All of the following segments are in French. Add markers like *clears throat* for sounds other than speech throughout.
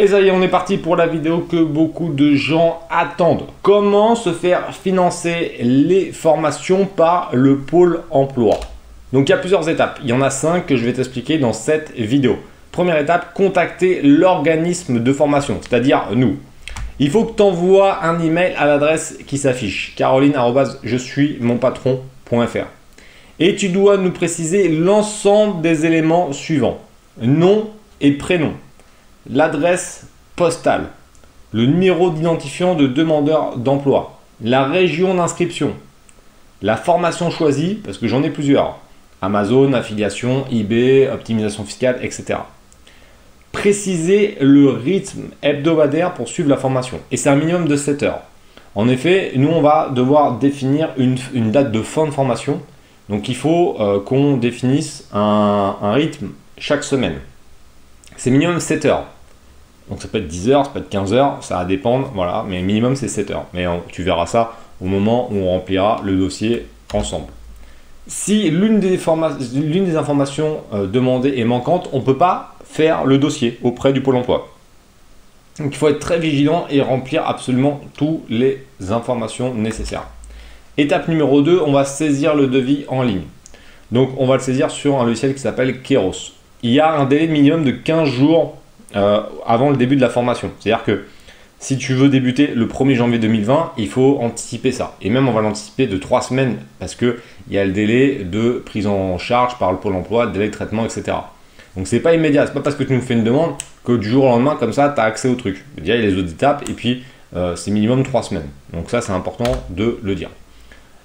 Et ça y est, on est parti pour la vidéo que beaucoup de gens attendent. Comment se faire financer les formations par le pôle emploi? Donc il y a plusieurs étapes. Il y en a cinq que je vais t'expliquer dans cette vidéo. Première étape, contacter l'organisme de formation, c'est-à-dire nous. Il faut que tu envoies un email à l'adresse qui s'affiche caroline je suis patron.fr. Et tu dois nous préciser l'ensemble des éléments suivants nom et prénom l'adresse postale, le numéro d'identifiant de demandeur d'emploi, la région d'inscription, la formation choisie, parce que j'en ai plusieurs, Amazon, affiliation, eBay, optimisation fiscale, etc. Préciser le rythme hebdomadaire pour suivre la formation. Et c'est un minimum de 7 heures. En effet, nous, on va devoir définir une, date de fin de formation. Donc, il faut euh, qu'on définisse un rythme chaque semaine. C'est minimum 7 heures. Donc ça peut être 10 heures, ça peut être 15 heures, ça va dépendre, voilà, mais minimum c'est 7 heures. Mais tu verras ça au moment où on remplira le dossier ensemble. Si l'une des, informations euh, demandées est manquante, on ne peut pas faire le dossier auprès du pôle emploi. Donc il faut être très vigilant et remplir absolument toutes les informations nécessaires. Étape numéro 2, on va saisir le devis en ligne. Donc on va le saisir sur un logiciel qui s'appelle Keros. Il y a un délai minimum de 15 jours euh, avant le début de la formation. C'est-à-dire que si tu veux débuter le 1er janvier 2020, il faut anticiper ça. Et même on va l'anticiper de 3 semaines parce qu'il y a le délai de prise en charge par le pôle emploi, délai de traitement, etc. Donc c'est pas immédiat, c'est pas parce que tu nous fais une demande que du jour au lendemain, comme ça, tu as accès au truc. Déjà, il y a les autres étapes et puis euh, c'est minimum 3 semaines. Donc ça, c'est important de le dire.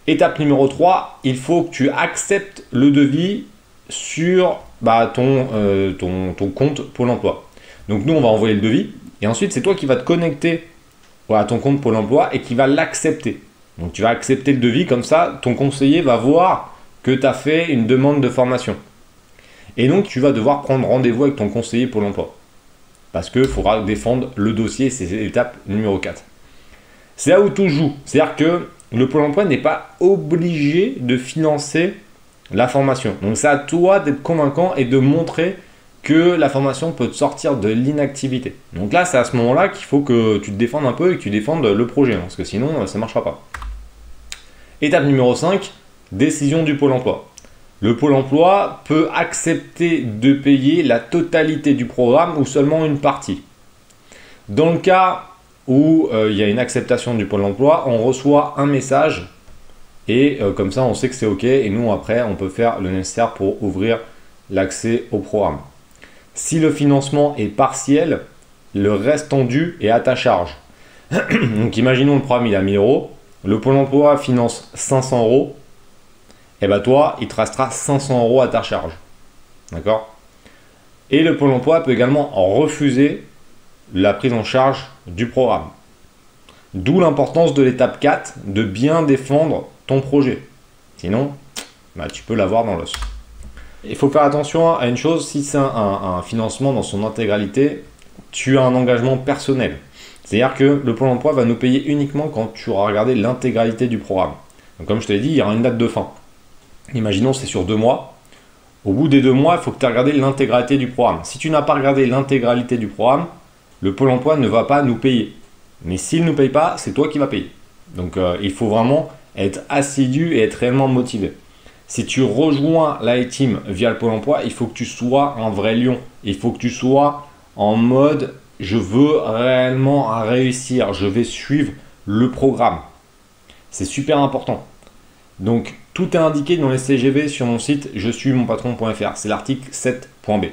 Étape numéro 3, il faut que tu acceptes le devis sur bah, ton, euh, ton, ton compte Pôle emploi. Donc nous, on va envoyer le devis. Et ensuite, c'est toi qui vas te connecter à ton compte Pôle emploi et qui va l'accepter. Donc tu vas accepter le devis, comme ça, ton conseiller va voir que tu as fait une demande de formation. Et donc tu vas devoir prendre rendez-vous avec ton conseiller Pôle emploi. Parce qu'il faudra défendre le dossier, c'est l'étape numéro 4. C'est là où tout joue. C'est-à-dire que le Pôle emploi n'est pas obligé de financer la formation. Donc c'est à toi d'être convaincant et de montrer que la formation peut te sortir de l'inactivité. Donc là, c'est à ce moment-là qu'il faut que tu te défendes un peu et que tu défendes le projet, hein, parce que sinon, ça ne marchera pas. Étape numéro 5, décision du pôle emploi. Le pôle emploi peut accepter de payer la totalité du programme ou seulement une partie. Dans le cas où euh, il y a une acceptation du pôle emploi, on reçoit un message et euh, comme ça on sait que c'est OK et nous après on peut faire le nécessaire pour ouvrir l'accès au programme. Si le financement est partiel, le reste tendu est à ta charge. *clears throat* Donc imaginons le programme il a 1000 euros, le pôle emploi finance 500 euros, et bien toi il te restera 500 euros à ta charge. D'accord? Et le pôle emploi peut également refuser la prise en charge du programme. D'où l'importance de l'étape 4 de bien défendre ton projet. Sinon, bah, tu peux l'avoir dans l'os. Il faut faire attention à une chose, si c'est un, financement dans son intégralité, tu as un engagement personnel. C'est-à-dire que le Pôle emploi va nous payer uniquement quand tu auras regardé l'intégralité du programme. Donc, comme je te l'ai dit, il y aura une date de fin. Imaginons c'est sur deux mois. Au bout des deux mois, il faut que tu aies regardé l'intégralité du programme. Si tu n'as pas regardé l'intégralité du programme, le Pôle emploi ne va pas nous payer. Mais s'il ne nous paye pas, c'est toi qui vas payer. Donc euh, il faut vraiment être assidu et être réellement motivé. Si tu rejoins la team via le Pôle emploi, il faut que tu sois un vrai lion. Il faut que tu sois en mode je veux réellement réussir, je vais suivre le programme. C'est super important. Donc tout est indiqué dans les CGV sur mon site je suis mon patron.fr. C'est l'article 7.b.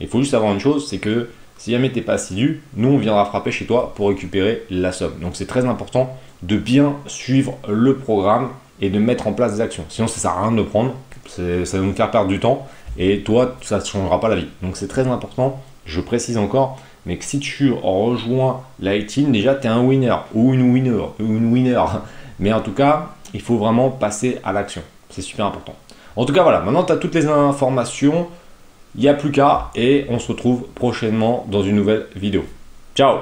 Il faut juste savoir une chose, c'est que si jamais tu n'es pas assidu, nous on viendra frapper chez toi pour récupérer la somme. Donc c'est très important de bien suivre le programme et de mettre en place des actions. Sinon, ça sert à rien de prendre, ça va nous faire perdre du temps et toi, ça ne changera pas la vie. Donc, c'est très important, je précise encore, mais que si tu rejoins la team, déjà, tu es un winner ou une winner, ou une winner. Mais en tout cas, il faut vraiment passer à l'action. C'est super important. En tout cas, voilà, maintenant tu as toutes les informations. Il n'y a plus qu'à et on se retrouve prochainement dans une nouvelle vidéo. Ciao